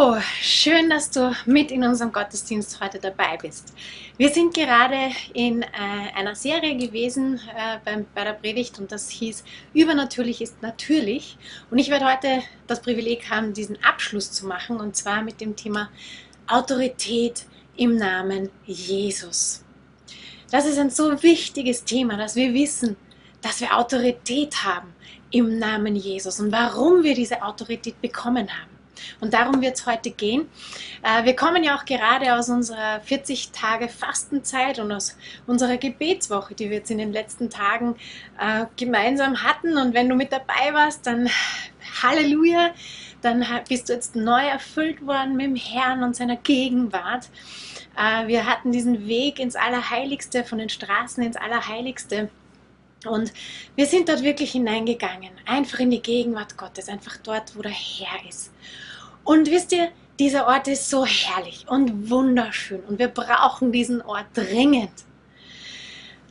Hallo, schön, dass du mit in unserem Gottesdienst heute dabei bist. Wir sind gerade in äh, einer Serie gewesen äh, beim, bei der Predigt und das hieß Übernatürlich ist natürlich. Und ich werde heute das Privileg haben, diesen Abschluss zu machen und zwar mit dem Thema Autorität im Namen Jesus. Das ist ein so wichtiges Thema, dass wir wissen, dass wir Autorität haben im Namen Jesus und warum wir diese Autorität bekommen haben. Und darum wird es heute gehen. Äh, wir kommen ja auch gerade aus unserer 40 Tage Fastenzeit und aus unserer Gebetswoche, die wir jetzt in den letzten Tagen äh, gemeinsam hatten. Und wenn du mit dabei warst, dann Halleluja, dann bist du jetzt neu erfüllt worden mit dem Herrn und seiner Gegenwart. Äh, wir hatten diesen Weg ins Allerheiligste, von den Straßen ins Allerheiligste. Und wir sind dort wirklich hineingegangen, einfach in die Gegenwart Gottes, einfach dort, wo der Herr ist. Und wisst ihr, dieser Ort ist so herrlich und wunderschön und wir brauchen diesen Ort dringend.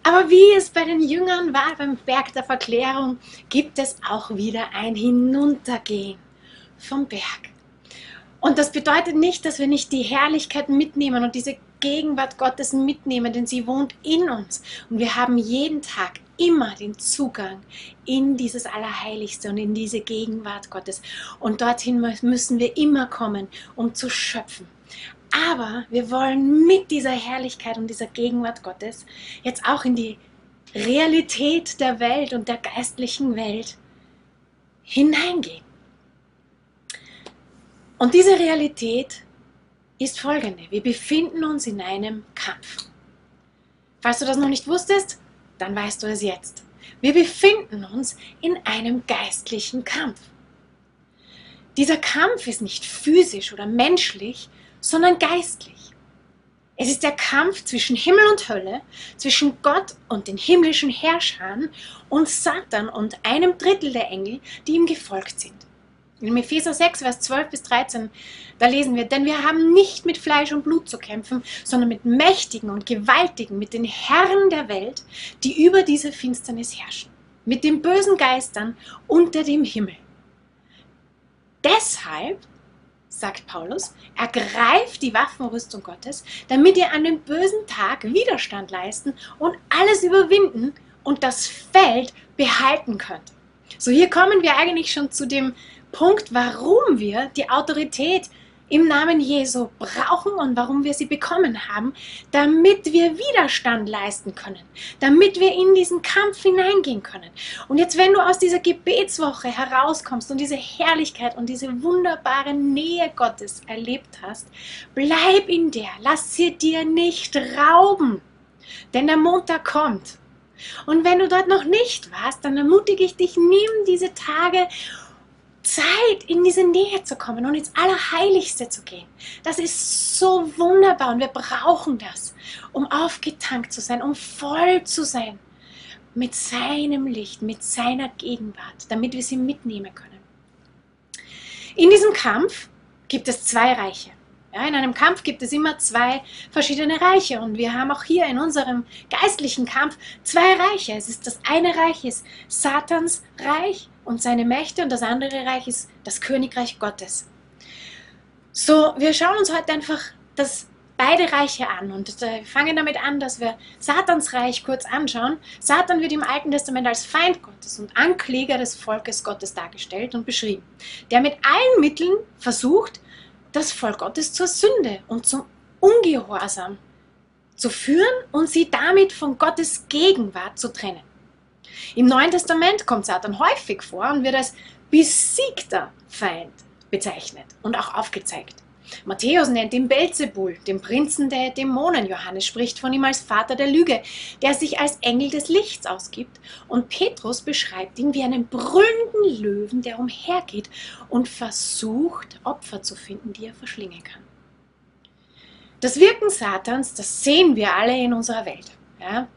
Aber wie es bei den Jüngern war beim Berg der Verklärung, gibt es auch wieder ein Hinuntergehen vom Berg. Und das bedeutet nicht, dass wir nicht die Herrlichkeit mitnehmen und diese Gegenwart Gottes mitnehmen, denn sie wohnt in uns. Und wir haben jeden Tag immer den Zugang in dieses Allerheiligste und in diese Gegenwart Gottes. Und dorthin müssen wir immer kommen, um zu schöpfen. Aber wir wollen mit dieser Herrlichkeit und dieser Gegenwart Gottes jetzt auch in die Realität der Welt und der geistlichen Welt hineingehen. Und diese Realität ist folgende. Wir befinden uns in einem Kampf. Falls du das noch nicht wusstest, dann weißt du es jetzt. Wir befinden uns in einem geistlichen Kampf. Dieser Kampf ist nicht physisch oder menschlich, sondern geistlich. Es ist der Kampf zwischen Himmel und Hölle, zwischen Gott und den himmlischen Herrschern und Satan und einem Drittel der Engel, die ihm gefolgt sind. In Epheser 6, Vers 12 bis 13, da lesen wir, denn wir haben nicht mit Fleisch und Blut zu kämpfen, sondern mit Mächtigen und Gewaltigen, mit den Herren der Welt, die über diese Finsternis herrschen, mit den bösen Geistern unter dem Himmel. Deshalb, sagt Paulus, ergreift die Waffenrüstung Gottes, damit ihr an dem bösen Tag Widerstand leisten und alles überwinden und das Feld behalten könnt. So, hier kommen wir eigentlich schon zu dem Punkt, warum wir die Autorität im Namen Jesu brauchen und warum wir sie bekommen haben, damit wir Widerstand leisten können, damit wir in diesen Kampf hineingehen können. Und jetzt, wenn du aus dieser Gebetswoche herauskommst und diese Herrlichkeit und diese wunderbare Nähe Gottes erlebt hast, bleib in der, lass sie dir nicht rauben, denn der Montag kommt. Und wenn du dort noch nicht warst, dann ermutige ich dich, nimm diese Tage Zeit, in diese Nähe zu kommen und ins Allerheiligste zu gehen. Das ist so wunderbar und wir brauchen das, um aufgetankt zu sein, um voll zu sein mit seinem Licht, mit seiner Gegenwart, damit wir sie mitnehmen können. In diesem Kampf gibt es zwei Reiche. Ja, in einem Kampf gibt es immer zwei verschiedene Reiche und wir haben auch hier in unserem geistlichen Kampf zwei Reiche. Es ist das eine Reich ist Satans Reich und seine Mächte und das andere Reich ist das Königreich Gottes. So, wir schauen uns heute einfach das beide Reiche an und äh, fangen damit an, dass wir Satans Reich kurz anschauen. Satan wird im Alten Testament als Feind Gottes und Ankläger des Volkes Gottes dargestellt und beschrieben, der mit allen Mitteln versucht, das Volk Gottes zur Sünde und zum Ungehorsam zu führen und sie damit von Gottes Gegenwart zu trennen. Im Neuen Testament kommt Satan häufig vor und wird als besiegter Feind bezeichnet und auch aufgezeigt. Matthäus nennt ihn Belzebul, den Prinzen der Dämonen. Johannes spricht von ihm als Vater der Lüge, der sich als Engel des Lichts ausgibt. Und Petrus beschreibt ihn wie einen brüllenden Löwen, der umhergeht und versucht, Opfer zu finden, die er verschlingen kann. Das Wirken Satans, das sehen wir alle in unserer Welt. Ja?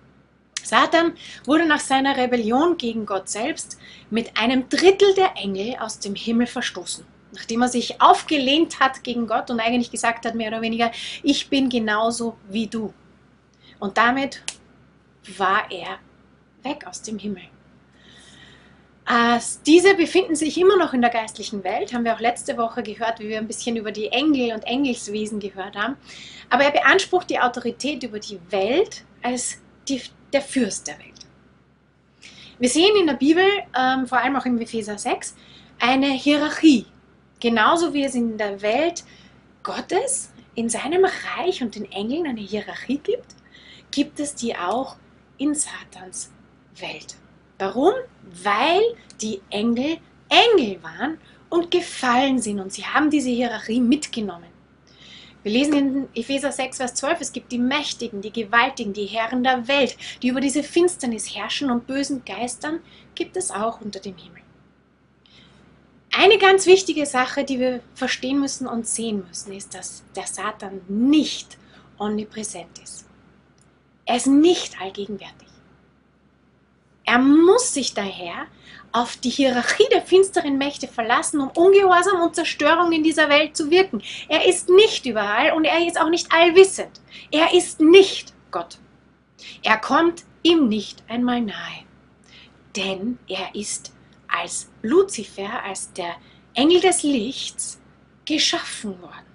Satan wurde nach seiner Rebellion gegen Gott selbst mit einem Drittel der Engel aus dem Himmel verstoßen. Nachdem er sich aufgelehnt hat gegen Gott und eigentlich gesagt hat, mehr oder weniger, ich bin genauso wie du. Und damit war er weg aus dem Himmel. Äh, diese befinden sich immer noch in der geistlichen Welt, haben wir auch letzte Woche gehört, wie wir ein bisschen über die Engel und Engelswesen gehört haben. Aber er beansprucht die Autorität über die Welt als die, der Fürst der Welt. Wir sehen in der Bibel, ähm, vor allem auch im Epheser 6, eine Hierarchie. Genauso wie es in der Welt Gottes, in seinem Reich und den Engeln eine Hierarchie gibt, gibt es die auch in Satans Welt. Warum? Weil die Engel Engel waren und gefallen sind und sie haben diese Hierarchie mitgenommen. Wir lesen in Epheser 6, Vers 12, es gibt die Mächtigen, die Gewaltigen, die Herren der Welt, die über diese Finsternis herrschen und bösen Geistern gibt es auch unter dem Himmel. Eine ganz wichtige Sache, die wir verstehen müssen und sehen müssen, ist, dass der Satan nicht omnipräsent ist. Er ist nicht allgegenwärtig. Er muss sich daher auf die Hierarchie der finsteren Mächte verlassen, um Ungehorsam und Zerstörung in dieser Welt zu wirken. Er ist nicht überall und er ist auch nicht allwissend. Er ist nicht Gott. Er kommt ihm nicht einmal nahe. Denn er ist als Luzifer, als der Engel des Lichts, geschaffen worden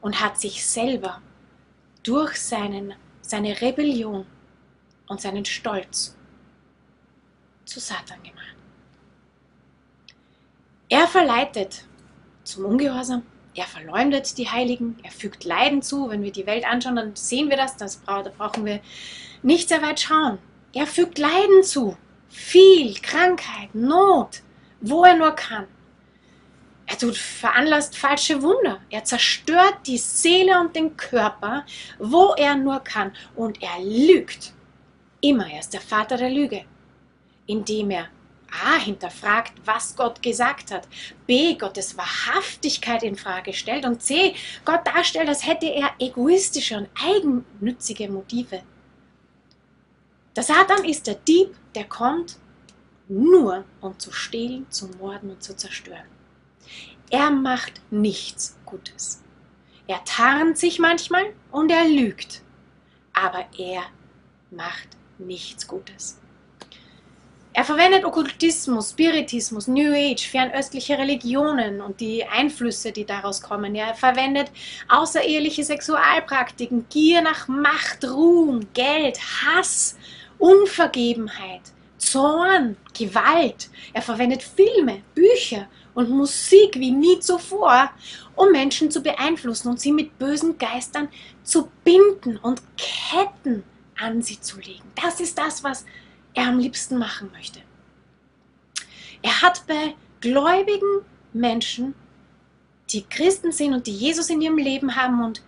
und hat sich selber durch seinen, seine Rebellion und seinen Stolz zu Satan gemacht. Er verleitet zum Ungehorsam, er verleumdet die Heiligen, er fügt Leiden zu. Wenn wir die Welt anschauen, dann sehen wir das, das da brauchen wir nicht sehr weit schauen. Er fügt Leiden zu, viel Krankheit, Not, wo er nur kann. Er tut, veranlasst falsche Wunder. Er zerstört die Seele und den Körper, wo er nur kann. Und er lügt. Immer, er ist der Vater der Lüge indem er A. hinterfragt, was Gott gesagt hat, B. Gottes Wahrhaftigkeit in Frage stellt und C. Gott darstellt, als hätte er egoistische und eigennützige Motive. Der Satan ist der Dieb, der kommt nur, um zu stehlen, zu morden und zu zerstören. Er macht nichts Gutes. Er tarnt sich manchmal und er lügt, aber er macht nichts Gutes. Er verwendet Okkultismus, Spiritismus, New Age, fernöstliche Religionen und die Einflüsse, die daraus kommen. Er verwendet außereheliche Sexualpraktiken, Gier nach Macht, Ruhm, Geld, Hass, Unvergebenheit, Zorn, Gewalt. Er verwendet Filme, Bücher und Musik wie nie zuvor, um Menschen zu beeinflussen und sie mit bösen Geistern zu binden und Ketten an sie zu legen. Das ist das, was er am liebsten machen möchte. Er hat bei gläubigen Menschen, die Christen sind und die Jesus in ihrem Leben haben und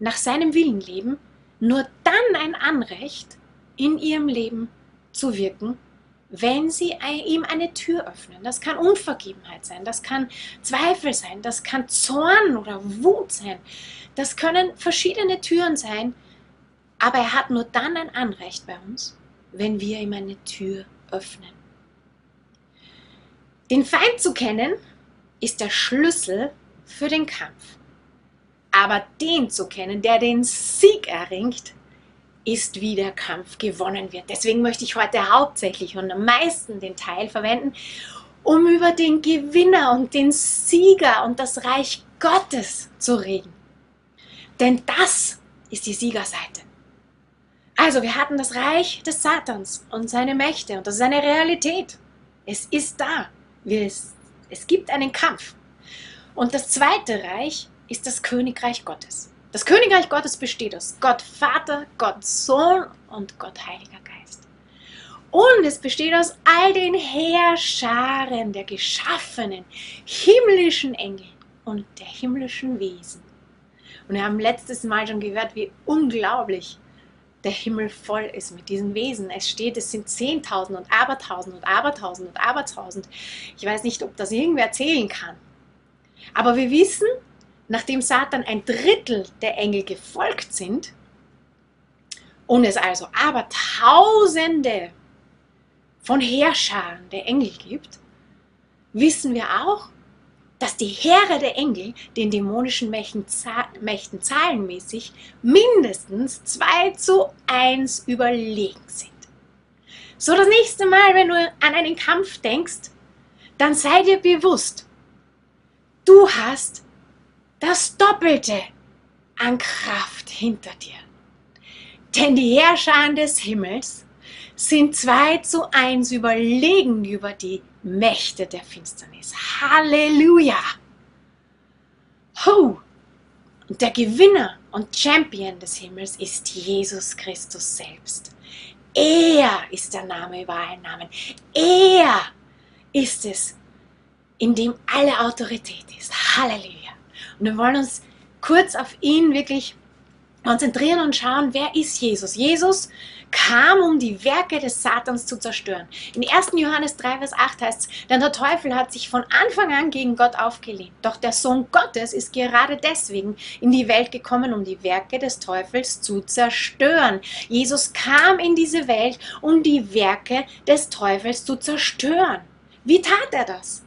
nach seinem Willen leben, nur dann ein Anrecht, in ihrem Leben zu wirken, wenn sie ihm eine Tür öffnen. Das kann Unvergebenheit sein, das kann Zweifel sein, das kann Zorn oder Wut sein. Das können verschiedene Türen sein, aber er hat nur dann ein Anrecht bei uns, wenn wir ihm eine Tür öffnen. Den Feind zu kennen ist der Schlüssel für den Kampf. Aber den zu kennen, der den Sieg erringt, ist, wie der Kampf gewonnen wird. Deswegen möchte ich heute hauptsächlich und am meisten den Teil verwenden, um über den Gewinner und den Sieger und das Reich Gottes zu reden. Denn das ist die Siegerseite. Also, wir hatten das Reich des Satans und seine Mächte und das ist eine Realität. Es ist da. Es, gibt einen Kampf. Und das zweite Reich ist das Königreich Gottes. Das Königreich Gottes besteht aus Gott Vater, Gott Sohn und Gott Heiliger Geist. Und es besteht aus all den Heerscharen der geschaffenen himmlischen Engel und der himmlischen Wesen. Und wir haben letztes Mal schon gehört, wie unglaublich der Himmel voll ist mit diesen Wesen. Es steht, es sind Zehntausend und Abertausend und Abertausend und Abertausend. Ich weiß nicht, ob das irgendwer zählen kann. Aber wir wissen, nachdem Satan ein Drittel der Engel gefolgt sind und es also Abertausende von Heerscharen der Engel gibt, wissen wir auch, dass die Heere der Engel den dämonischen Mächten, zahlenmäßig mindestens 2 zu 1 überlegen sind. So das nächste Mal, wenn du an einen Kampf denkst, dann sei dir bewusst, du hast das Doppelte an Kraft hinter dir. Denn die Herrscher des Himmels sind zwei zu eins überlegen über die Mächte der Finsternis. Halleluja! Ho! Und der Gewinner und Champion des Himmels ist Jesus Christus selbst. Er ist der Name über allen Namen. Er ist es, in dem alle Autorität ist. Halleluja. Und wir wollen uns kurz auf ihn wirklich konzentrieren und schauen, wer ist Jesus? Jesus kam, um die Werke des Satans zu zerstören. In 1. Johannes 3, Vers 8 heißt es, denn der Teufel hat sich von Anfang an gegen Gott aufgelehnt. Doch der Sohn Gottes ist gerade deswegen in die Welt gekommen, um die Werke des Teufels zu zerstören. Jesus kam in diese Welt, um die Werke des Teufels zu zerstören. Wie tat er das?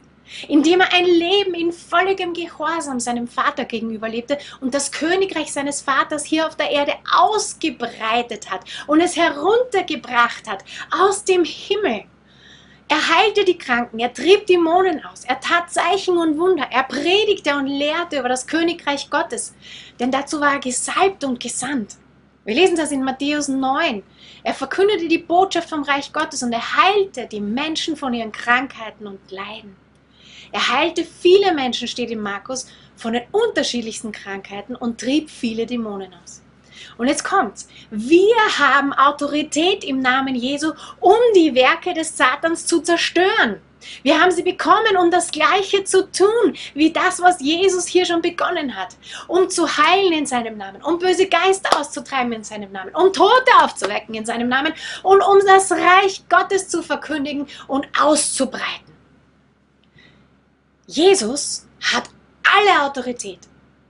Indem er ein Leben in völligem Gehorsam seinem Vater gegenüber lebte und das Königreich seines Vaters hier auf der Erde ausgebreitet hat und es heruntergebracht hat aus dem Himmel. Er heilte die Kranken, er trieb Dämonen aus, er tat Zeichen und Wunder, er predigte und lehrte über das Königreich Gottes, denn dazu war er gesalbt und gesandt. Wir lesen das in Matthäus 9. Er verkündete die Botschaft vom Reich Gottes und er heilte die Menschen von ihren Krankheiten und Leiden. Er heilte viele Menschen, steht in Markus, von den unterschiedlichsten Krankheiten und trieb viele Dämonen aus. Und jetzt kommt's. Wir haben Autorität im Namen Jesu, um die Werke des Satans zu zerstören. Wir haben sie bekommen, um das Gleiche zu tun, wie das, was Jesus hier schon begonnen hat. Um zu heilen in seinem Namen, um böse Geister auszutreiben in seinem Namen, um Tote aufzuwecken in seinem Namen und um das Reich Gottes zu verkündigen und auszubreiten. Jesus hat alle Autorität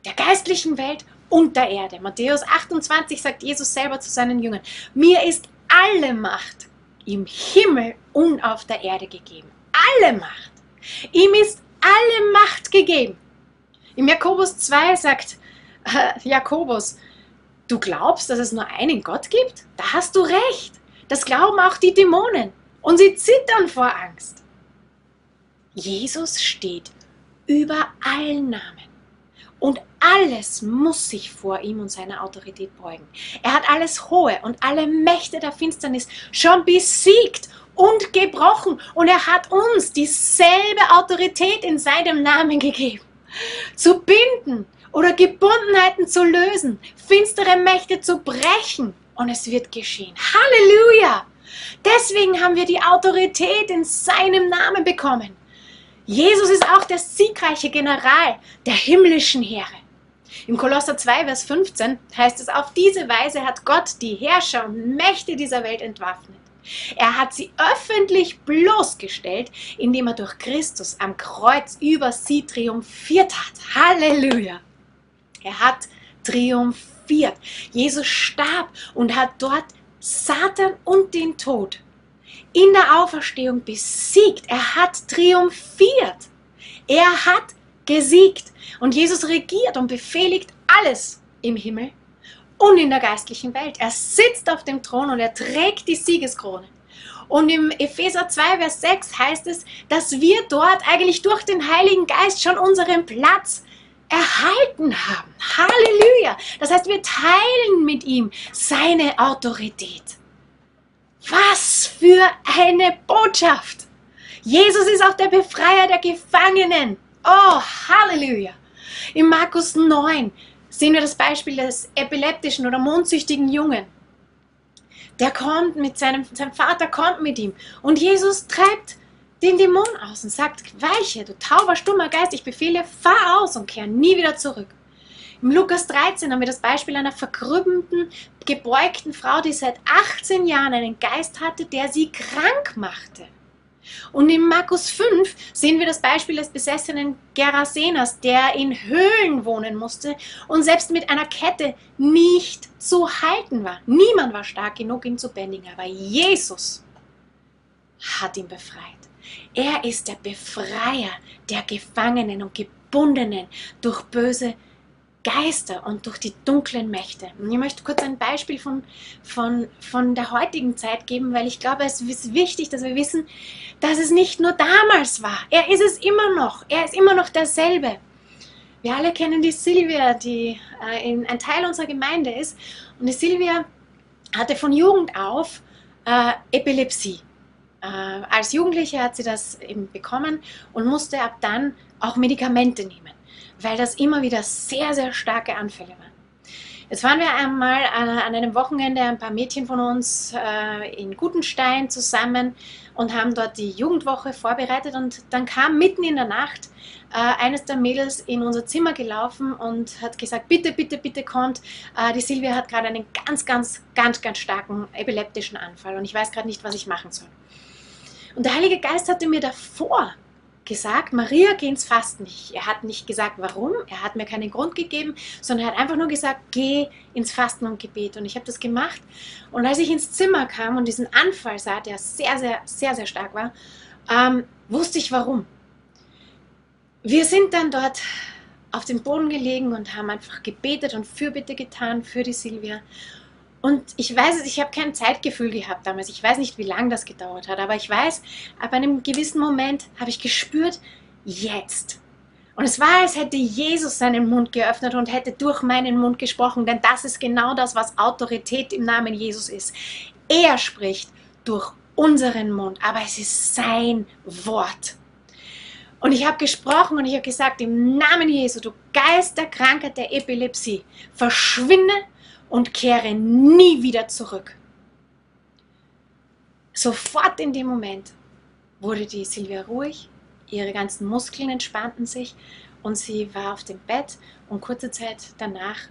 der geistlichen Welt und der Erde. Matthäus 28 sagt Jesus selber zu seinen Jüngern, mir ist alle Macht im Himmel und auf der Erde gegeben. Alle Macht. Ihm ist alle Macht gegeben. Im Jakobus 2 sagt äh, Jakobus, du glaubst, dass es nur einen Gott gibt? Da hast du recht. Das glauben auch die Dämonen. Und sie zittern vor Angst. Jesus steht über allen Namen. Und alles muss sich vor ihm und seiner Autorität beugen. Er hat alles Hohe und alle Mächte der Finsternis schon besiegt und gebrochen. Und er hat uns dieselbe Autorität in seinem Namen gegeben. Zu binden oder Gebundenheiten zu lösen, finstere Mächte zu brechen. Und es wird geschehen. Halleluja! Deswegen haben wir die Autorität in seinem Namen bekommen. Jesus ist auch der siegreiche General der himmlischen Heere. Im Kolosser 2, Vers 15 heißt es, auf diese Weise hat Gott die Herrscher und Mächte dieser Welt entwaffnet. Er hat sie öffentlich bloßgestellt, indem er durch Christus am Kreuz über sie triumphiert hat. Halleluja! Er hat triumphiert. Jesus starb und hat dort Satan und den Tod in der Auferstehung besiegt. Er hat triumphiert. Er hat gesiegt. Und Jesus regiert und befehligt alles im Himmel und in der geistlichen Welt. Er sitzt auf dem Thron und er trägt die Siegeskrone. Und im Epheser 2, Vers 6 heißt es, dass wir dort eigentlich durch den Heiligen Geist schon unseren Platz erhalten haben. Halleluja! Das heißt, wir teilen mit ihm seine Autorität. Was für eine Botschaft! Jesus ist auch der Befreier der Gefangenen. Oh, Halleluja! In Markus 9 sehen wir das Beispiel des epileptischen oder mondsüchtigen Jungen. Der kommt mit seinem, sein Vater kommt mit ihm und Jesus treibt den Dämon aus und sagt, weiche, du tauber, stummer Geist, ich befehle, fahr aus und kehr nie wieder zurück. Im Lukas 13 haben wir das Beispiel einer verkrüppelten, gebeugten Frau, die seit 18 Jahren einen Geist hatte, der sie krank machte. Und in Markus 5 sehen wir das Beispiel des besessenen Gerasenas, der in Höhlen wohnen musste und selbst mit einer Kette nicht zu halten war. Niemand war stark genug, ihn zu bändigen, aber Jesus hat ihn befreit. Er ist der Befreier der Gefangenen und Gebundenen durch böse Geister und durch die dunklen Mächte. Und ich möchte kurz ein Beispiel von, von, von der heutigen Zeit geben, weil ich glaube, es ist wichtig, dass wir wissen, dass es nicht nur damals war. Er ist es immer noch. Er ist immer noch derselbe. Wir alle kennen die Silvia, die äh, in, ein Teil unserer Gemeinde ist. Und die Silvia hatte von Jugend auf äh, Epilepsie. Äh, als Jugendliche hat sie das eben bekommen und musste ab dann auch Medikamente nehmen, weil das immer wieder sehr, sehr starke Anfälle waren. Jetzt waren wir einmal an einem Wochenende, ein paar Mädchen von uns äh, in Gutenstein zusammen und haben dort die Jugendwoche vorbereitet und dann kam mitten in der Nacht äh, eines der Mädels in unser Zimmer gelaufen und hat gesagt, bitte, bitte, bitte kommt, äh, die Silvia hat gerade einen ganz, ganz, ganz, ganz starken epileptischen Anfall und ich weiß gerade nicht, was ich machen soll. Und der Heilige Geist hatte mir davor gesagt, Maria, geh ins Fasten. Er hat nicht gesagt, warum, er hat mir keinen Grund gegeben, sondern er hat einfach nur gesagt, geh ins Fasten und Gebet. Und ich habe das gemacht. Und als ich ins Zimmer kam und diesen Anfall sah, der sehr, sehr, sehr, sehr stark war, ähm, wusste ich warum. Wir sind dann dort auf dem Boden gelegen und haben einfach gebetet und Fürbitte getan für die Silvia. Und ich weiß es, ich habe kein Zeitgefühl gehabt damals. Ich weiß nicht, wie lange das gedauert hat, aber ich weiß, ab einem gewissen Moment habe ich gespürt, jetzt. Und es war, als hätte Jesus seinen Mund geöffnet und hätte durch meinen Mund gesprochen, denn das ist genau das, was Autorität im Namen Jesus ist. Er spricht durch unseren Mund, aber es ist sein Wort. Und ich habe gesprochen und ich habe gesagt, im Namen Jesu, du Geist der Krankheit der Epilepsie, verschwinde und kehre nie wieder zurück. Sofort in dem Moment wurde die Silvia ruhig, ihre ganzen Muskeln entspannten sich und sie war auf dem Bett und kurze Zeit danach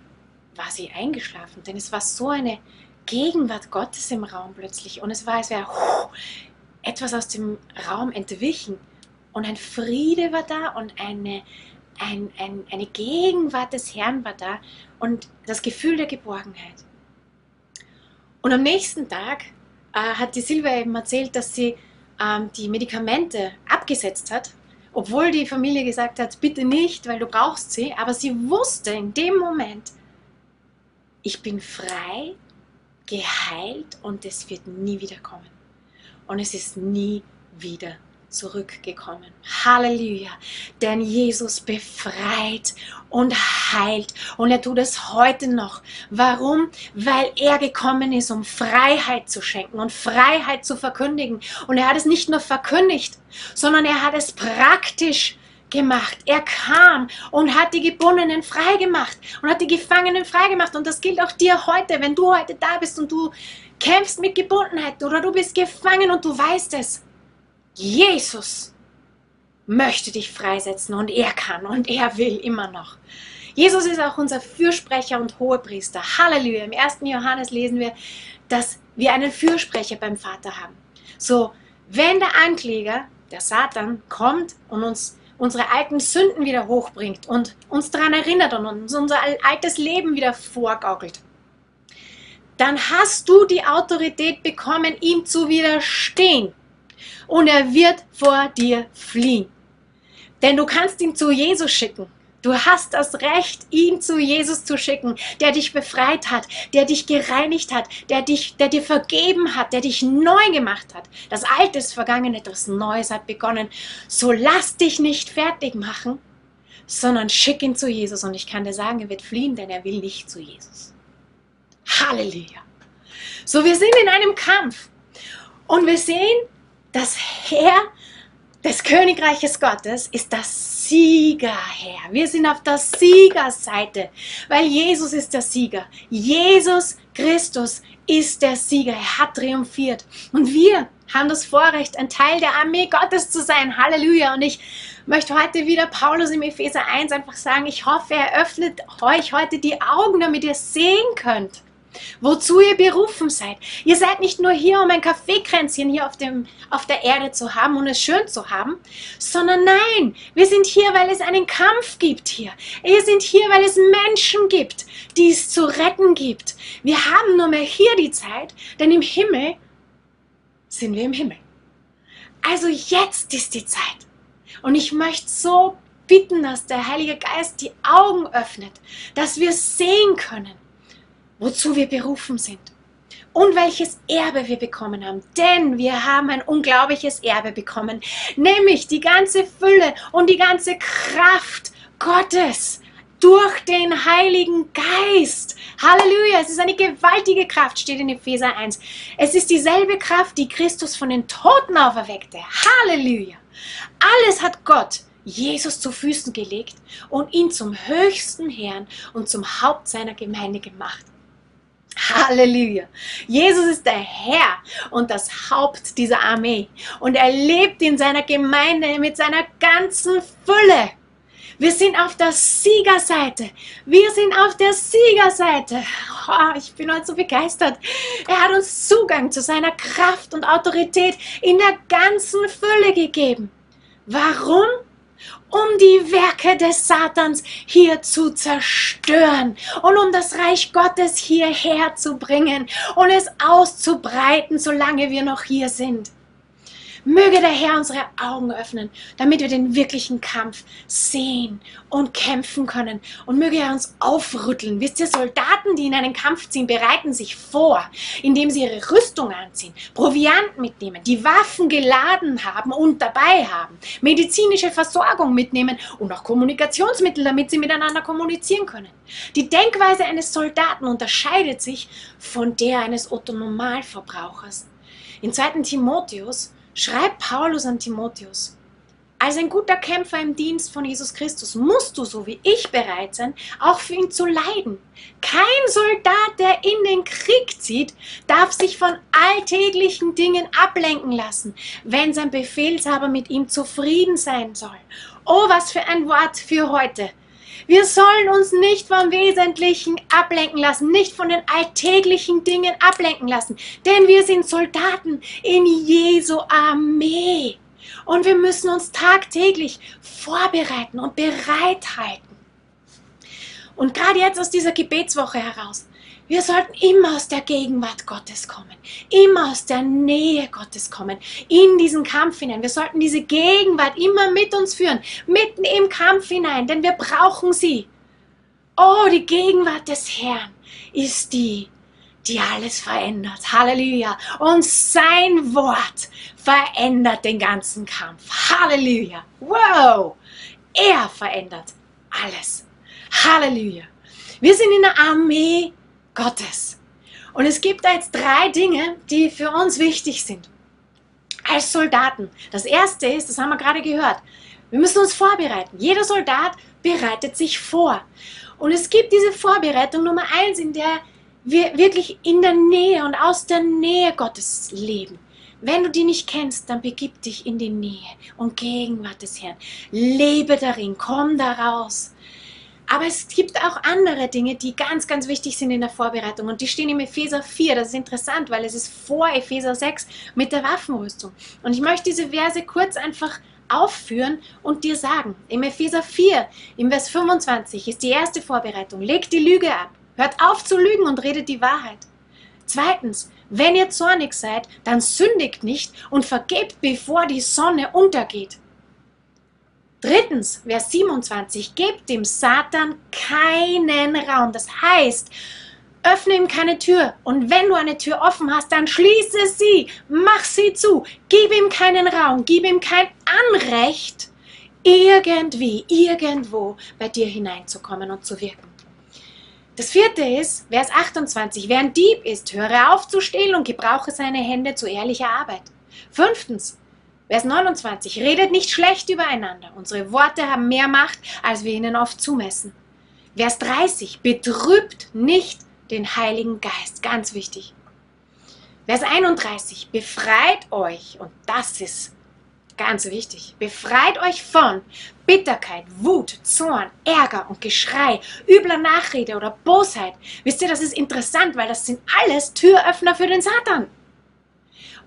war sie eingeschlafen, denn es war so eine Gegenwart Gottes im Raum plötzlich und es war, als wäre etwas aus dem Raum entwichen und ein Friede war da und eine, ein, ein, eine Gegenwart des Herrn war da und das Gefühl der Geborgenheit. Und am nächsten Tag äh, hat die Silvia eben erzählt, dass sie ähm, die Medikamente abgesetzt hat, obwohl die Familie gesagt hat, bitte nicht, weil du brauchst sie. Aber sie wusste in dem Moment, ich bin frei, geheilt und es wird nie wieder kommen. Und es ist nie wieder zurückgekommen. Halleluja. Denn Jesus befreit und heilt. Und er tut es heute noch. Warum? Weil er gekommen ist, um Freiheit zu schenken und Freiheit zu verkündigen. Und er hat es nicht nur verkündigt, sondern er hat es praktisch gemacht. Er kam und hat die Gebundenen frei gemacht und hat die Gefangenen frei gemacht. Und das gilt auch dir heute, wenn du heute da bist und du kämpfst mit Gebundenheit oder du bist gefangen und du weißt es. Jesus möchte dich freisetzen und er kann und er will immer noch. Jesus ist auch unser Fürsprecher und Hohepriester. Halleluja. Im 1. Johannes lesen wir, dass wir einen Fürsprecher beim Vater haben. So, wenn der Ankläger, der Satan, kommt und uns unsere alten Sünden wieder hochbringt und uns daran erinnert und uns unser altes Leben wieder vorgaukelt, dann hast du die Autorität bekommen, ihm zu widerstehen und er wird vor dir fliehen. Denn du kannst ihn zu Jesus schicken. Du hast das Recht, ihn zu Jesus zu schicken, der dich befreit hat, der dich gereinigt hat, der, dich, der dir vergeben hat, der dich neu gemacht hat. Das Alte ist vergangen, etwas Neues hat begonnen. So lass dich nicht fertig machen, sondern schick ihn zu Jesus. Und ich kann dir sagen, er wird fliehen, denn er will nicht zu Jesus. Halleluja. So, wir sind in einem Kampf. Und wir sehen, das Herr des Königreiches Gottes ist das Siegerherr. Wir sind auf der Siegerseite, weil Jesus ist der Sieger. Jesus Christus ist der Sieger. Er hat triumphiert. Und wir haben das Vorrecht, ein Teil der Armee Gottes zu sein. Halleluja. Und ich möchte heute wieder Paulus im Epheser 1 einfach sagen, ich hoffe, er öffnet euch heute die Augen, damit ihr sehen könnt wozu ihr berufen seid. Ihr seid nicht nur hier, um ein Kaffeekränzchen hier auf, dem, auf der Erde zu haben und es schön zu haben, sondern nein, wir sind hier, weil es einen Kampf gibt hier. Wir sind hier, weil es Menschen gibt, die es zu retten gibt. Wir haben nur mehr hier die Zeit, denn im Himmel sind wir im Himmel. Also jetzt ist die Zeit. Und ich möchte so bitten, dass der Heilige Geist die Augen öffnet, dass wir sehen können, wozu wir berufen sind und welches Erbe wir bekommen haben. Denn wir haben ein unglaubliches Erbe bekommen, nämlich die ganze Fülle und die ganze Kraft Gottes durch den Heiligen Geist. Halleluja, es ist eine gewaltige Kraft, steht in Epheser 1. Es ist dieselbe Kraft, die Christus von den Toten auferweckte. Halleluja. Alles hat Gott Jesus zu Füßen gelegt und ihn zum höchsten Herrn und zum Haupt seiner Gemeinde gemacht. Halleluja. Jesus ist der Herr und das Haupt dieser Armee. Und er lebt in seiner Gemeinde mit seiner ganzen Fülle. Wir sind auf der Siegerseite. Wir sind auf der Siegerseite. Oh, ich bin heute so begeistert. Er hat uns Zugang zu seiner Kraft und Autorität in der ganzen Fülle gegeben. Warum? Um die Werke des Satans hier zu zerstören und um das Reich Gottes hierher zu bringen und es auszubreiten, solange wir noch hier sind. Möge der Herr unsere Augen öffnen, damit wir den wirklichen Kampf sehen und kämpfen können. Und möge er uns aufrütteln. Wisst ihr, Soldaten, die in einen Kampf ziehen, bereiten sich vor, indem sie ihre Rüstung anziehen, Proviant mitnehmen, die Waffen geladen haben und dabei haben, medizinische Versorgung mitnehmen und auch Kommunikationsmittel, damit sie miteinander kommunizieren können. Die Denkweise eines Soldaten unterscheidet sich von der eines Otto-Normalverbrauchers. In 2. Timotheus schreibt Paulus an Timotheus. Als ein guter Kämpfer im Dienst von Jesus Christus musst du, so wie ich, bereit sein, auch für ihn zu leiden. Kein Soldat, der in den Krieg zieht, darf sich von alltäglichen Dingen ablenken lassen, wenn sein Befehlshaber mit ihm zufrieden sein soll. Oh, was für ein Wort für heute. Wir sollen uns nicht vom Wesentlichen ablenken lassen, nicht von den alltäglichen Dingen ablenken lassen, denn wir sind Soldaten in Jesu Armee. Und wir müssen uns tagtäglich vorbereiten und bereithalten. Und gerade jetzt aus dieser Gebetswoche heraus wir sollten immer aus der Gegenwart Gottes kommen, immer aus der Nähe Gottes kommen, in diesen Kampf hinein. Wir sollten diese Gegenwart immer mit uns führen, mitten im Kampf hinein, denn wir brauchen sie. Oh, die Gegenwart des Herrn ist die, die alles verändert. Halleluja. Und sein Wort verändert den ganzen Kampf. Halleluja. Wow. Er verändert alles. Halleluja. Wir sind in der Armee Gottes. Und es gibt da jetzt drei Dinge, die für uns wichtig sind. Als Soldaten. Das erste ist, das haben wir gerade gehört, wir müssen uns vorbereiten. Jeder Soldat bereitet sich vor. Und es gibt diese Vorbereitung Nummer eins, in der wir wirklich in der Nähe und aus der Nähe Gottes leben. Wenn du die nicht kennst, dann begib dich in die Nähe und Gegenwart des Herrn. Lebe darin, komm da raus. Aber es gibt auch andere Dinge, die ganz, ganz wichtig sind in der Vorbereitung. Und die stehen im Epheser 4. Das ist interessant, weil es ist vor Epheser 6 mit der Waffenrüstung. Und ich möchte diese Verse kurz einfach aufführen und dir sagen. Im Epheser 4, im Vers 25 ist die erste Vorbereitung. Legt die Lüge ab. Hört auf zu lügen und redet die Wahrheit. Zweitens, wenn ihr zornig seid, dann sündigt nicht und vergebt, bevor die Sonne untergeht. Drittens, Vers 27, gebt dem Satan keinen Raum. Das heißt, öffne ihm keine Tür. Und wenn du eine Tür offen hast, dann schließe sie, mach sie zu. Gib ihm keinen Raum, gib ihm kein Anrecht, irgendwie, irgendwo bei dir hineinzukommen und zu wirken. Das vierte ist, Vers 28, wer ein Dieb ist, höre auf zu stehlen und gebrauche seine Hände zu ehrlicher Arbeit. Fünftens, Vers 29. Redet nicht schlecht übereinander. Unsere Worte haben mehr Macht, als wir ihnen oft zumessen. Vers 30. Betrübt nicht den Heiligen Geist. Ganz wichtig. Vers 31. Befreit euch, und das ist ganz wichtig, befreit euch von Bitterkeit, Wut, Zorn, Ärger und Geschrei, übler Nachrede oder Bosheit. Wisst ihr, das ist interessant, weil das sind alles Türöffner für den Satan.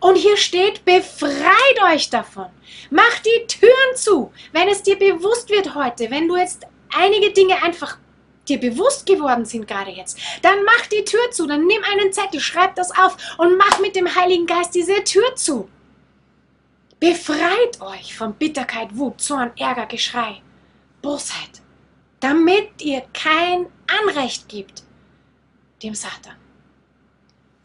Und hier steht, befreit euch davon. Macht die Türen zu. Wenn es dir bewusst wird heute, wenn du jetzt einige Dinge einfach dir bewusst geworden sind gerade jetzt, dann mach die Tür zu, dann nimm einen Zettel, schreib das auf und mach mit dem Heiligen Geist diese Tür zu. Befreit euch von Bitterkeit, Wut, Zorn, Ärger, Geschrei Bosheit, damit ihr kein Anrecht gibt dem Satan.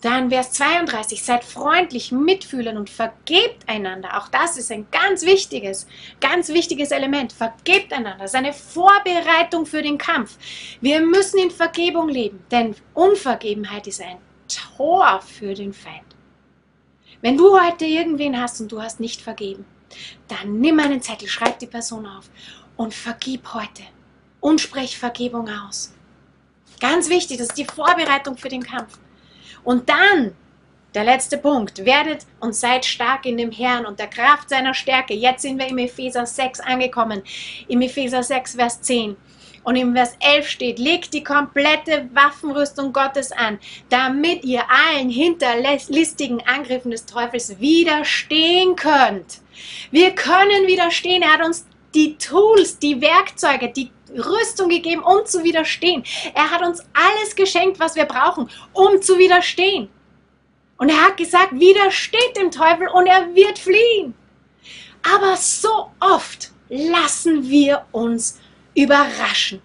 Dann Vers 32, seid freundlich, mitfühlend und vergebt einander. Auch das ist ein ganz wichtiges, ganz wichtiges Element. Vergebt einander. Das ist eine Vorbereitung für den Kampf. Wir müssen in Vergebung leben, denn Unvergebenheit ist ein Tor für den Feind. Wenn du heute irgendwen hast und du hast nicht vergeben, dann nimm einen Zettel, schreib die Person auf und vergib heute und sprech Vergebung aus. Ganz wichtig, das ist die Vorbereitung für den Kampf. Und dann, der letzte Punkt, werdet und seid stark in dem Herrn und der Kraft seiner Stärke. Jetzt sind wir im Epheser 6 angekommen. Im Epheser 6, Vers 10. Und im Vers 11 steht, legt die komplette Waffenrüstung Gottes an, damit ihr allen hinterlistigen Angriffen des Teufels widerstehen könnt. Wir können widerstehen. Er hat uns die Tools, die Werkzeuge, die Rüstung gegeben, um zu widerstehen. Er hat uns alles geschenkt, was wir brauchen, um zu widerstehen. Und er hat gesagt, widersteht dem Teufel und er wird fliehen. Aber so oft lassen wir uns überraschen.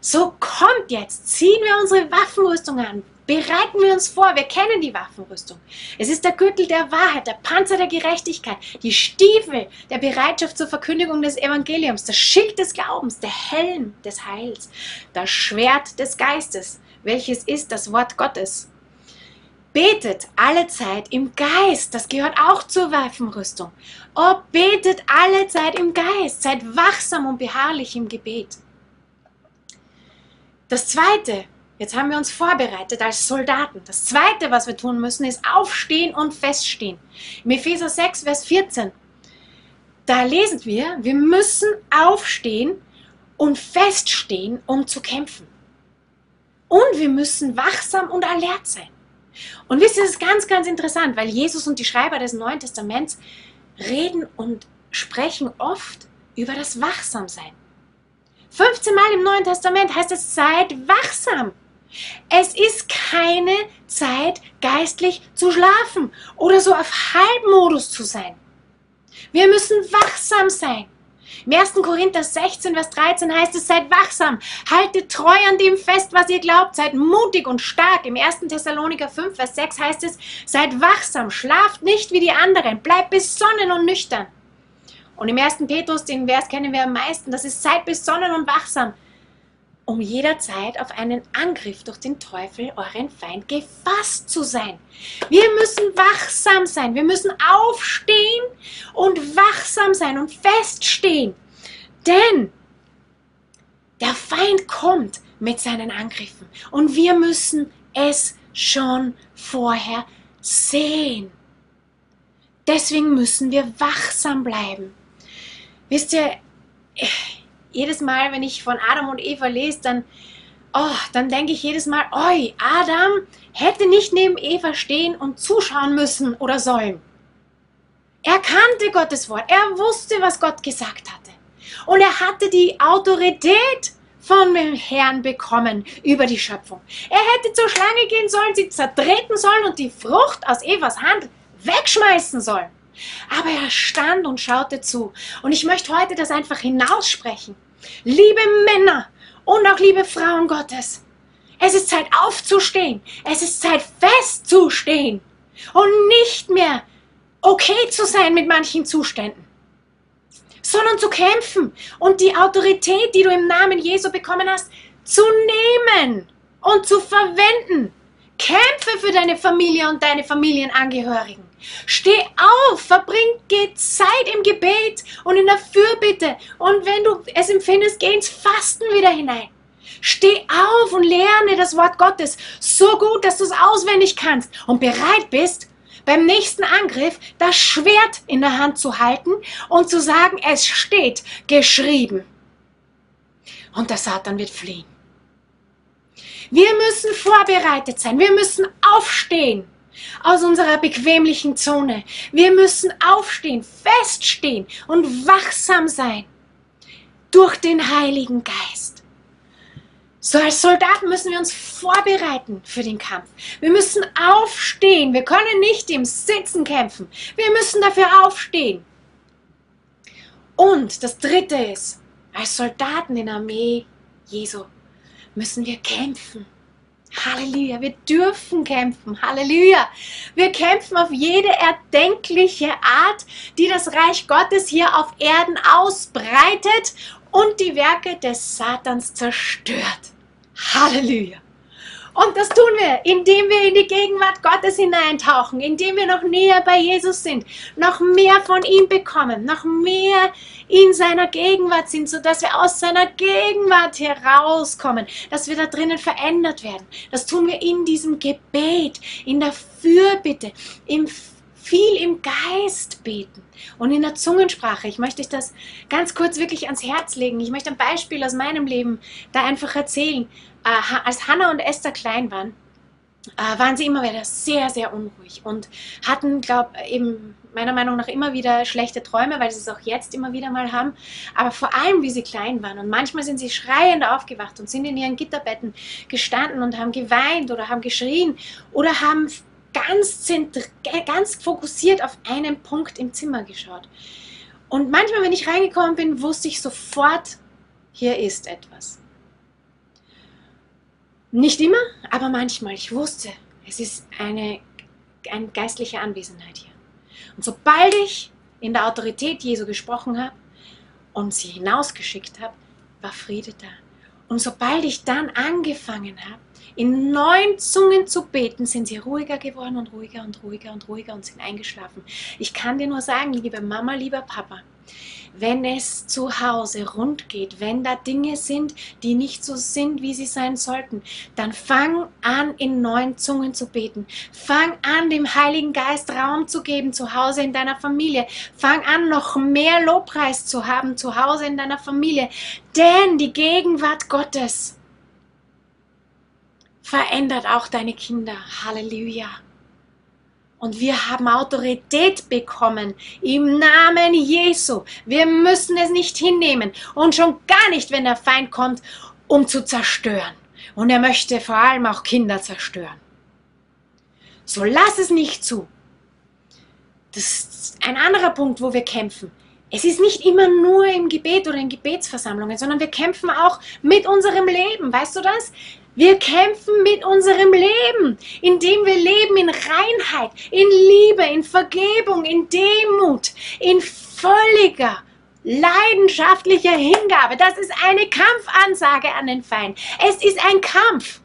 So kommt jetzt, ziehen wir unsere Waffenrüstung an, Bereiten wir uns vor, wir kennen die Waffenrüstung. Es ist der Gürtel der Wahrheit, der Panzer der Gerechtigkeit, die Stiefel der Bereitschaft zur Verkündigung des Evangeliums, das Schild des Glaubens, der Helm des Heils, das Schwert des Geistes, welches ist das Wort Gottes. Betet alle Zeit im Geist, das gehört auch zur Waffenrüstung. Oh, betet alle Zeit im Geist, seid wachsam und beharrlich im Gebet. Das zweite, Jetzt haben wir uns vorbereitet als Soldaten. Das Zweite, was wir tun müssen, ist aufstehen und feststehen. Im Epheser 6, Vers 14, da lesen wir, wir müssen aufstehen und feststehen, um zu kämpfen. Und wir müssen wachsam und alert sein. Und wisst ihr, das ist ganz, ganz interessant, weil Jesus und die Schreiber des Neuen Testaments reden und sprechen oft über das Wachsamsein. 15 Mal im Neuen Testament heißt es, seid wachsam. Es ist keine Zeit, geistlich zu schlafen oder so auf Halbmodus zu sein. Wir müssen wachsam sein. Im 1. Korinther 16, Vers 13 heißt es, seid wachsam, haltet treu an dem fest, was ihr glaubt, seid mutig und stark. Im 1. Thessaloniker 5, Vers 6 heißt es, seid wachsam, schlaft nicht wie die anderen, bleibt besonnen und nüchtern. Und im 1. Petrus, den Vers kennen wir am meisten, das ist, seid besonnen und wachsam um jederzeit auf einen Angriff durch den Teufel, euren Feind, gefasst zu sein. Wir müssen wachsam sein, wir müssen aufstehen und wachsam sein und feststehen. Denn der Feind kommt mit seinen Angriffen und wir müssen es schon vorher sehen. Deswegen müssen wir wachsam bleiben. Wisst ihr, jedes Mal, wenn ich von Adam und Eva lese, dann, oh, dann denke ich jedes Mal, oi, Adam hätte nicht neben Eva stehen und zuschauen müssen oder sollen. Er kannte Gottes Wort, er wusste, was Gott gesagt hatte. Und er hatte die Autorität von dem Herrn bekommen über die Schöpfung. Er hätte zur Schlange gehen sollen, sie zertreten sollen und die Frucht aus Evas Hand wegschmeißen sollen. Aber er stand und schaute zu. Und ich möchte heute das einfach hinaussprechen. Liebe Männer und auch liebe Frauen Gottes, es ist Zeit aufzustehen. Es ist Zeit festzustehen und nicht mehr okay zu sein mit manchen Zuständen, sondern zu kämpfen und die Autorität, die du im Namen Jesu bekommen hast, zu nehmen und zu verwenden. Kämpfe für deine Familie und deine Familienangehörigen. Steh auf, verbring Zeit im Gebet und in der Fürbitte. Und wenn du es empfindest, geh ins Fasten wieder hinein. Steh auf und lerne das Wort Gottes so gut, dass du es auswendig kannst und bereit bist, beim nächsten Angriff das Schwert in der Hand zu halten und zu sagen, es steht geschrieben. Und der Satan wird fliehen. Wir müssen vorbereitet sein. Wir müssen aufstehen aus unserer bequemlichen Zone. Wir müssen aufstehen, feststehen und wachsam sein durch den Heiligen Geist. So als Soldaten müssen wir uns vorbereiten für den Kampf. Wir müssen aufstehen. Wir können nicht im Sitzen kämpfen. Wir müssen dafür aufstehen. Und das Dritte ist, als Soldaten in der Armee Jesu müssen wir kämpfen. Halleluja, wir dürfen kämpfen. Halleluja. Wir kämpfen auf jede erdenkliche Art, die das Reich Gottes hier auf Erden ausbreitet und die Werke des Satans zerstört. Halleluja. Und das tun wir, indem wir in die Gegenwart Gottes hineintauchen, indem wir noch näher bei Jesus sind, noch mehr von ihm bekommen, noch mehr in seiner Gegenwart sind, sodass wir aus seiner Gegenwart herauskommen, dass wir da drinnen verändert werden. Das tun wir in diesem Gebet, in der Fürbitte, im viel im Geist beten und in der Zungensprache. Ich möchte euch das ganz kurz wirklich ans Herz legen. Ich möchte ein Beispiel aus meinem Leben da einfach erzählen. Äh, als Hannah und Esther klein waren, äh, waren sie immer wieder sehr, sehr unruhig und hatten, glaube eben meiner Meinung nach immer wieder schlechte Träume, weil sie es auch jetzt immer wieder mal haben. Aber vor allem, wie sie klein waren. Und manchmal sind sie schreiend aufgewacht und sind in ihren Gitterbetten gestanden und haben geweint oder haben geschrien oder haben ganz, ganz fokussiert auf einen Punkt im Zimmer geschaut. Und manchmal, wenn ich reingekommen bin, wusste ich sofort, hier ist etwas. Nicht immer, aber manchmal. Ich wusste, es ist eine, eine geistliche Anwesenheit hier. Und sobald ich in der Autorität Jesu gesprochen habe und sie hinausgeschickt habe, war Friede da. Und sobald ich dann angefangen habe, in neun Zungen zu beten, sind sie ruhiger geworden und ruhiger und ruhiger und ruhiger und sind eingeschlafen. Ich kann dir nur sagen, liebe Mama, lieber Papa, wenn es zu Hause rund geht, wenn da Dinge sind, die nicht so sind, wie sie sein sollten, dann fang an, in neuen Zungen zu beten. Fang an, dem Heiligen Geist Raum zu geben zu Hause in deiner Familie. Fang an, noch mehr Lobpreis zu haben zu Hause in deiner Familie. Denn die Gegenwart Gottes verändert auch deine Kinder. Halleluja. Und wir haben Autorität bekommen im Namen Jesu. Wir müssen es nicht hinnehmen und schon gar nicht, wenn der Feind kommt, um zu zerstören. Und er möchte vor allem auch Kinder zerstören. So lass es nicht zu. Das ist ein anderer Punkt, wo wir kämpfen. Es ist nicht immer nur im Gebet oder in Gebetsversammlungen, sondern wir kämpfen auch mit unserem Leben. Weißt du das? Wir kämpfen mit unserem Leben, indem wir leben in Reinheit, in Liebe, in Vergebung, in Demut, in völliger leidenschaftlicher Hingabe. Das ist eine Kampfansage an den Feind. Es ist ein Kampf.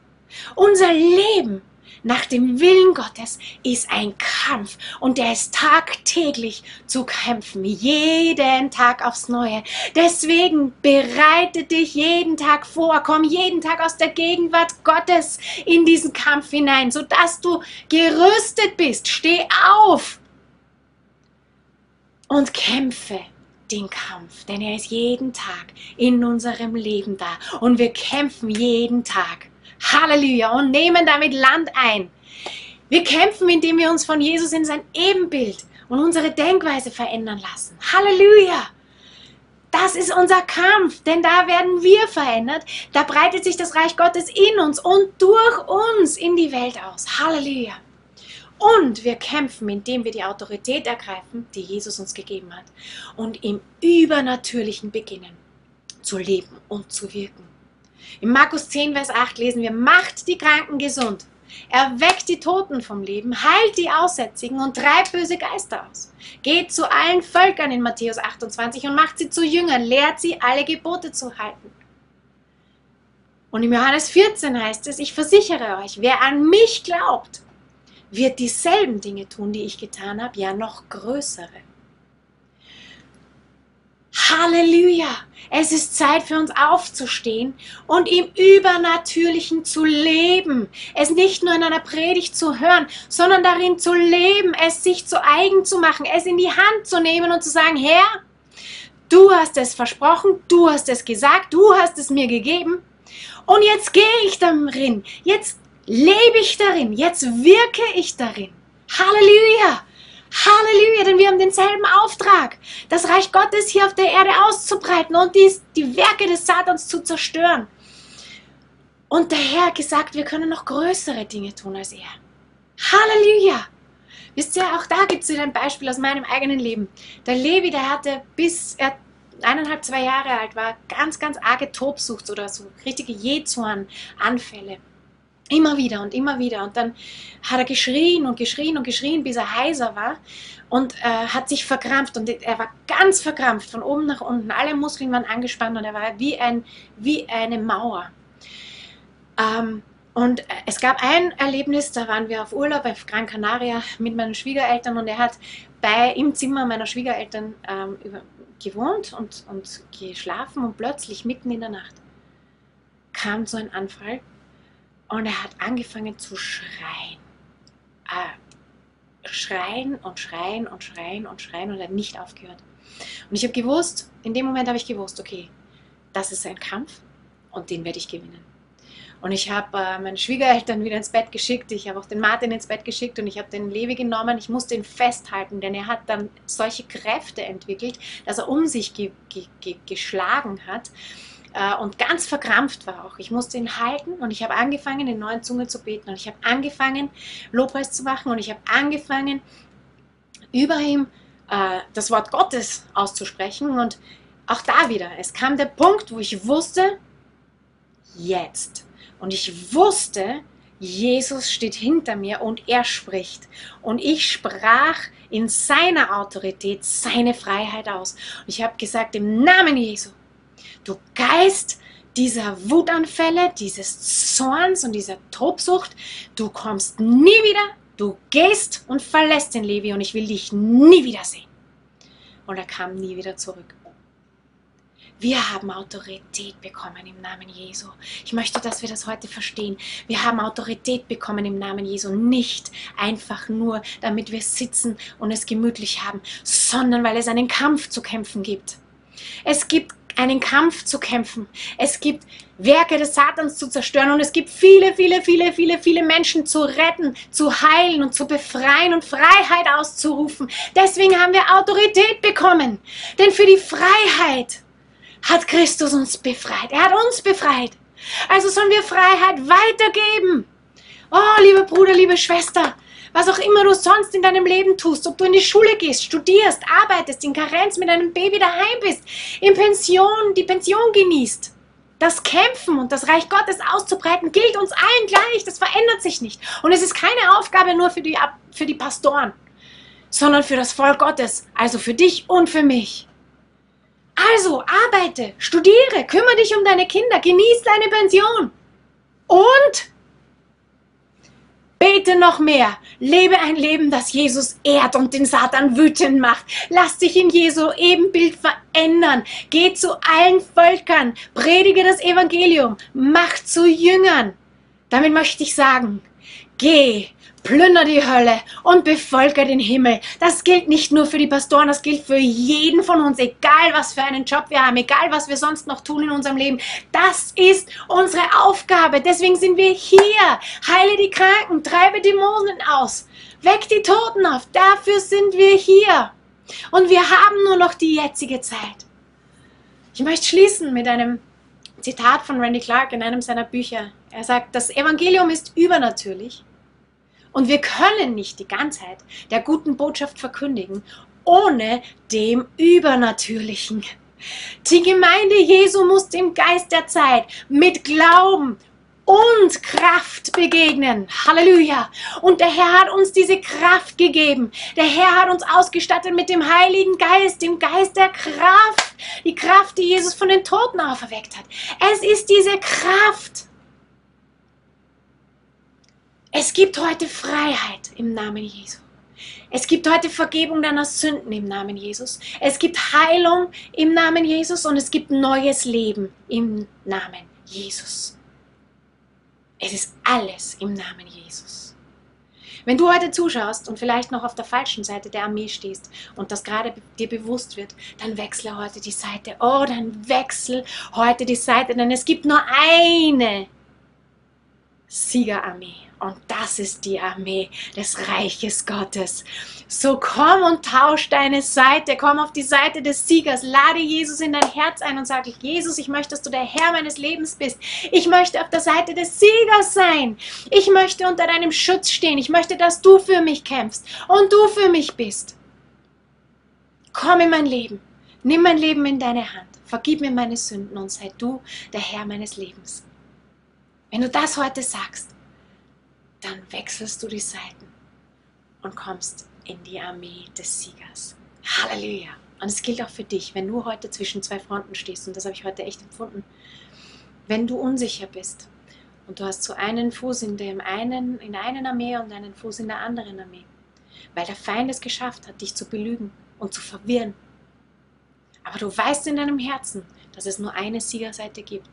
Unser Leben nach dem Willen Gottes ist ein Kampf und der ist tagtäglich zu kämpfen, jeden Tag aufs Neue. Deswegen bereite dich jeden Tag vor, komm jeden Tag aus der Gegenwart Gottes in diesen Kampf hinein, sodass du gerüstet bist. Steh auf und kämpfe den Kampf, denn er ist jeden Tag in unserem Leben da und wir kämpfen jeden Tag. Halleluja. Und nehmen damit Land ein. Wir kämpfen, indem wir uns von Jesus in sein Ebenbild und unsere Denkweise verändern lassen. Halleluja. Das ist unser Kampf, denn da werden wir verändert. Da breitet sich das Reich Gottes in uns und durch uns in die Welt aus. Halleluja. Und wir kämpfen, indem wir die Autorität ergreifen, die Jesus uns gegeben hat, und im Übernatürlichen beginnen zu leben und zu wirken. In Markus 10, Vers 8 lesen wir, macht die Kranken gesund, erweckt die Toten vom Leben, heilt die Aussätzigen und treibt böse Geister aus. Geht zu allen Völkern in Matthäus 28 und macht sie zu Jüngern, lehrt sie, alle Gebote zu halten. Und im Johannes 14 heißt es, ich versichere euch, wer an mich glaubt, wird dieselben Dinge tun, die ich getan habe, ja noch größere. Halleluja! Es ist Zeit für uns aufzustehen und im Übernatürlichen zu leben. Es nicht nur in einer Predigt zu hören, sondern darin zu leben, es sich zu eigen zu machen, es in die Hand zu nehmen und zu sagen, Herr, du hast es versprochen, du hast es gesagt, du hast es mir gegeben. Und jetzt gehe ich darin, jetzt lebe ich darin, jetzt wirke ich darin. Halleluja! Halleluja, denn wir haben denselben Auftrag, das Reich Gottes hier auf der Erde auszubreiten und dies, die Werke des Satans zu zerstören. Und der Herr hat gesagt, wir können noch größere Dinge tun als er. Halleluja! Wisst ihr, auch da gibt es wieder ein Beispiel aus meinem eigenen Leben. Der Levi, der hatte bis er eineinhalb, zwei Jahre alt war, ganz, ganz arge Tobsucht oder so richtige Jezorn-Anfälle. Immer wieder und immer wieder. Und dann hat er geschrien und geschrien und geschrien, bis er heiser war und äh, hat sich verkrampft. Und er war ganz verkrampft, von oben nach unten. Alle Muskeln waren angespannt und er war wie, ein, wie eine Mauer. Ähm, und äh, es gab ein Erlebnis, da waren wir auf Urlaub auf Gran Canaria mit meinen Schwiegereltern und er hat bei, im Zimmer meiner Schwiegereltern ähm, gewohnt und, und geschlafen und plötzlich mitten in der Nacht kam so ein Anfall und er hat angefangen zu schreien. Äh, schreien und schreien und schreien und schreien und er hat nicht aufgehört. Und ich habe gewusst, in dem Moment habe ich gewusst, okay, das ist ein Kampf und den werde ich gewinnen. Und ich habe äh, meine Schwiegereltern wieder ins Bett geschickt, ich habe auch den Martin ins Bett geschickt und ich habe den Levi genommen. Ich musste ihn festhalten, denn er hat dann solche Kräfte entwickelt, dass er um sich ge ge ge geschlagen hat äh, und ganz verkrampft war auch. Ich musste ihn halten und ich habe angefangen, in neuen Zunge zu beten und ich habe angefangen, Lobpreis zu machen und ich habe angefangen, über ihm äh, das Wort Gottes auszusprechen und auch da wieder, es kam der Punkt, wo ich wusste, jetzt und ich wusste, Jesus steht hinter mir und er spricht. Und ich sprach in seiner Autorität seine Freiheit aus. Und ich habe gesagt, im Namen Jesu, du Geist dieser Wutanfälle, dieses Zorns und dieser Tobsucht, du kommst nie wieder, du gehst und verlässt den Levi und ich will dich nie wiedersehen. Und er kam nie wieder zurück. Wir haben Autorität bekommen im Namen Jesu. Ich möchte, dass wir das heute verstehen. Wir haben Autorität bekommen im Namen Jesu. Nicht einfach nur, damit wir sitzen und es gemütlich haben, sondern weil es einen Kampf zu kämpfen gibt. Es gibt einen Kampf zu kämpfen. Es gibt Werke des Satans zu zerstören und es gibt viele, viele, viele, viele, viele Menschen zu retten, zu heilen und zu befreien und Freiheit auszurufen. Deswegen haben wir Autorität bekommen. Denn für die Freiheit hat Christus uns befreit. Er hat uns befreit. Also sollen wir Freiheit weitergeben. Oh, lieber Bruder, liebe Schwester, was auch immer du sonst in deinem Leben tust, ob du in die Schule gehst, studierst, arbeitest, in Karenz mit einem Baby daheim bist, in Pension, die Pension genießt. Das Kämpfen und das Reich Gottes auszubreiten gilt uns allen gleich. Das verändert sich nicht. Und es ist keine Aufgabe nur für die, für die Pastoren, sondern für das Volk Gottes, also für dich und für mich. Also arbeite, studiere, kümmere dich um deine Kinder, genieß deine Pension. Und bete noch mehr. Lebe ein Leben, das Jesus ehrt und den Satan wütend macht. Lass dich in Jesu Ebenbild verändern. Geh zu allen Völkern, predige das Evangelium, mach zu Jüngern. Damit möchte ich sagen, geh plünder die Hölle und bevölker den Himmel. Das gilt nicht nur für die Pastoren, das gilt für jeden von uns, egal was für einen Job wir haben, egal was wir sonst noch tun in unserem Leben. Das ist unsere Aufgabe. Deswegen sind wir hier. Heile die Kranken, treibe Dämonen aus, weck die Toten auf. Dafür sind wir hier. Und wir haben nur noch die jetzige Zeit. Ich möchte schließen mit einem Zitat von Randy Clark in einem seiner Bücher. Er sagt, das Evangelium ist übernatürlich und wir können nicht die Ganzheit der guten Botschaft verkündigen, ohne dem Übernatürlichen. Die Gemeinde Jesu muss dem Geist der Zeit mit Glauben und Kraft begegnen. Halleluja. Und der Herr hat uns diese Kraft gegeben. Der Herr hat uns ausgestattet mit dem Heiligen Geist, dem Geist der Kraft. Die Kraft, die Jesus von den Toten auferweckt hat. Es ist diese Kraft. Es gibt heute Freiheit im Namen Jesu. Es gibt heute Vergebung deiner Sünden im Namen Jesus. Es gibt Heilung im Namen Jesus und es gibt neues Leben im Namen Jesus. Es ist alles im Namen Jesus. Wenn du heute zuschaust und vielleicht noch auf der falschen Seite der Armee stehst und das gerade dir bewusst wird, dann wechsle heute die Seite. Oh, dann wechsel heute die Seite, denn es gibt nur eine Siegerarmee. Und das ist die Armee des Reiches Gottes. So komm und tausch deine Seite. Komm auf die Seite des Siegers. Lade Jesus in dein Herz ein und sage, Jesus, ich möchte, dass du der Herr meines Lebens bist. Ich möchte auf der Seite des Siegers sein. Ich möchte unter deinem Schutz stehen. Ich möchte, dass du für mich kämpfst und du für mich bist. Komm in mein Leben. Nimm mein Leben in deine Hand. Vergib mir meine Sünden und sei du der Herr meines Lebens. Wenn du das heute sagst, dann wechselst du die Seiten und kommst in die Armee des Siegers. Halleluja. Und es gilt auch für dich, wenn du heute zwischen zwei Fronten stehst, und das habe ich heute echt empfunden, wenn du unsicher bist und du hast so einen Fuß in, dem einen, in der einen Armee und einen Fuß in der anderen Armee, weil der Feind es geschafft hat, dich zu belügen und zu verwirren. Aber du weißt in deinem Herzen, dass es nur eine Siegerseite gibt.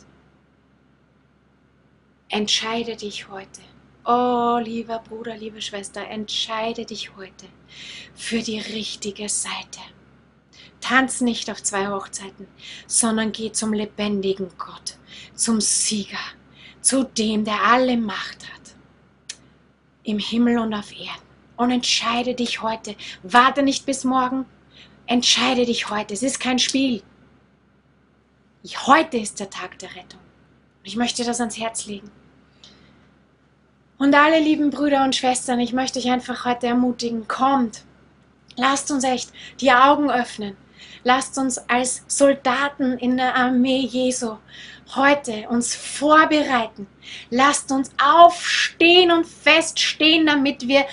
Entscheide dich heute. Oh, lieber Bruder, liebe Schwester, entscheide dich heute für die richtige Seite. Tanz nicht auf zwei Hochzeiten, sondern geh zum lebendigen Gott, zum Sieger, zu dem, der alle Macht hat, im Himmel und auf Erden. Und entscheide dich heute. Warte nicht bis morgen. Entscheide dich heute. Es ist kein Spiel. Heute ist der Tag der Rettung. Ich möchte das ans Herz legen. Und alle lieben Brüder und Schwestern, ich möchte euch einfach heute ermutigen, kommt, lasst uns echt die Augen öffnen. Lasst uns als Soldaten in der Armee Jesu heute uns vorbereiten. Lasst uns aufstehen und feststehen, damit wir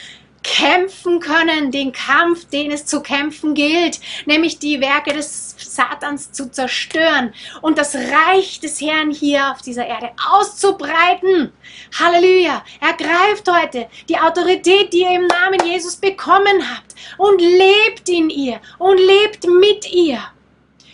kämpfen können, den Kampf, den es zu kämpfen gilt, nämlich die Werke des Satans zu zerstören und das Reich des Herrn hier auf dieser Erde auszubreiten. Halleluja! Ergreift heute die Autorität, die ihr im Namen Jesus bekommen habt und lebt in ihr und lebt mit ihr.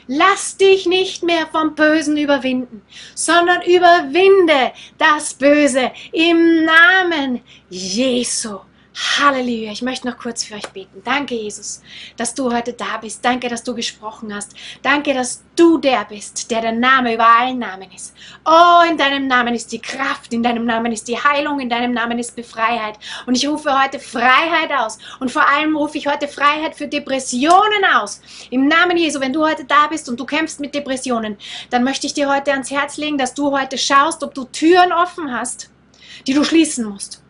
Lass dich nicht mehr vom Bösen überwinden, sondern überwinde das Böse im Namen Jesu. Halleluja. Ich möchte noch kurz für euch beten. Danke, Jesus, dass du heute da bist. Danke, dass du gesprochen hast. Danke, dass du der bist, der der Name über allen Namen ist. Oh, in deinem Namen ist die Kraft, in deinem Namen ist die Heilung, in deinem Namen ist Befreiheit. Und ich rufe heute Freiheit aus. Und vor allem rufe ich heute Freiheit für Depressionen aus. Im Namen Jesu, wenn du heute da bist und du kämpfst mit Depressionen, dann möchte ich dir heute ans Herz legen, dass du heute schaust, ob du Türen offen hast, die du schließen musst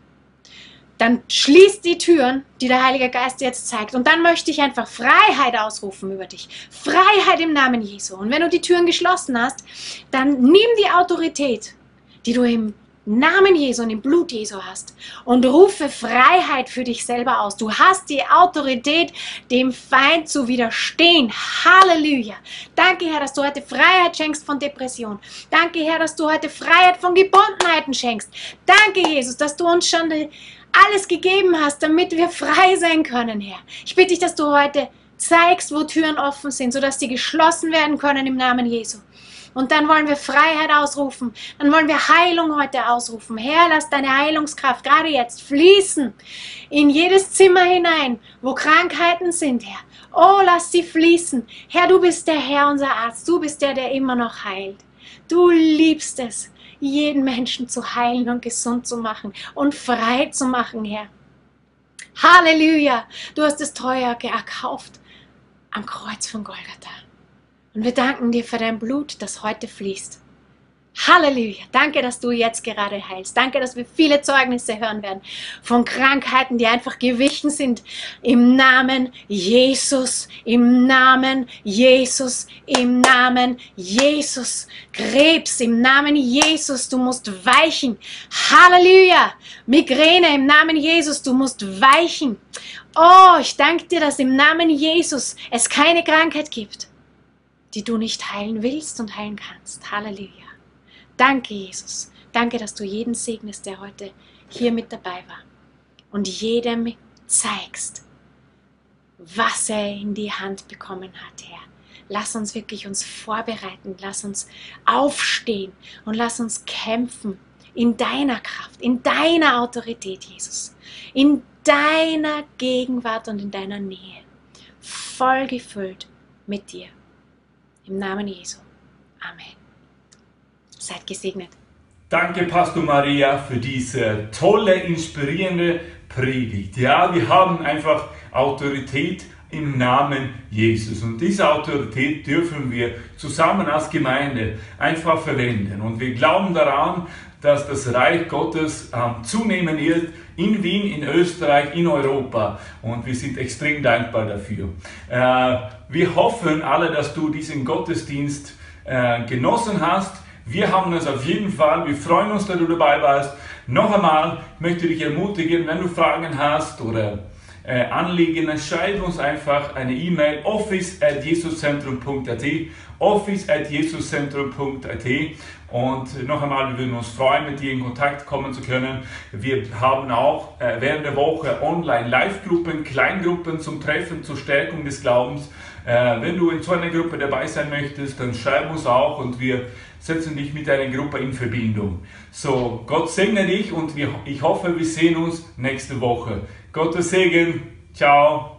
dann schließt die Türen, die der Heilige Geist jetzt zeigt. Und dann möchte ich einfach Freiheit ausrufen über dich. Freiheit im Namen Jesu. Und wenn du die Türen geschlossen hast, dann nimm die Autorität, die du im Namen Jesu und im Blut Jesu hast und rufe Freiheit für dich selber aus. Du hast die Autorität, dem Feind zu widerstehen. Halleluja. Danke, Herr, dass du heute Freiheit schenkst von Depression. Danke, Herr, dass du heute Freiheit von Gebundenheiten schenkst. Danke, Jesus, dass du uns schon alles gegeben hast, damit wir frei sein können, Herr. Ich bitte dich, dass du heute zeigst, wo Türen offen sind, sodass sie geschlossen werden können im Namen Jesu. Und dann wollen wir Freiheit ausrufen. Dann wollen wir Heilung heute ausrufen. Herr, lass deine Heilungskraft gerade jetzt fließen in jedes Zimmer hinein, wo Krankheiten sind, Herr. Oh, lass sie fließen. Herr, du bist der Herr, unser Arzt. Du bist der, der immer noch heilt. Du liebst es jeden Menschen zu heilen und gesund zu machen und frei zu machen, Herr. Halleluja! Du hast es teuer erkauft am Kreuz von Golgatha. Und wir danken dir für dein Blut, das heute fließt. Halleluja. Danke, dass du jetzt gerade heilst. Danke, dass wir viele Zeugnisse hören werden von Krankheiten, die einfach gewichen sind. Im Namen Jesus, im Namen Jesus, im Namen Jesus. Krebs, im Namen Jesus, du musst weichen. Halleluja. Migräne, im Namen Jesus, du musst weichen. Oh, ich danke dir, dass im Namen Jesus es keine Krankheit gibt, die du nicht heilen willst und heilen kannst. Halleluja. Danke, Jesus. Danke, dass du jeden segnest, der heute hier mit dabei war. Und jedem zeigst, was er in die Hand bekommen hat, Herr. Lass uns wirklich uns vorbereiten, lass uns aufstehen und lass uns kämpfen in deiner Kraft, in deiner Autorität, Jesus. In deiner Gegenwart und in deiner Nähe. Voll gefüllt mit dir. Im Namen Jesu. Amen. Seid gesegnet. Danke, Pastor Maria, für diese tolle, inspirierende Predigt. Ja, wir haben einfach Autorität im Namen Jesus. Und diese Autorität dürfen wir zusammen als Gemeinde einfach verwenden. Und wir glauben daran, dass das Reich Gottes ähm, zunehmen wird in Wien, in Österreich, in Europa. Und wir sind extrem dankbar dafür. Äh, wir hoffen alle, dass du diesen Gottesdienst äh, genossen hast. Wir haben es auf jeden Fall. Wir freuen uns, dass du dabei warst. Noch einmal möchte ich dich ermutigen, wenn du Fragen hast oder äh, Anliegen, dann schreib uns einfach eine E-Mail office at und noch einmal, wir würden uns freuen, mit dir in Kontakt kommen zu können. Wir haben auch äh, während der Woche online Live-Gruppen, Kleingruppen zum Treffen, zur Stärkung des Glaubens. Äh, wenn du in so einer Gruppe dabei sein möchtest, dann schreib uns auch und wir setzen dich mit deiner Gruppe in Verbindung. So, Gott segne dich und ich hoffe, wir sehen uns nächste Woche. Gottes Segen. Ciao.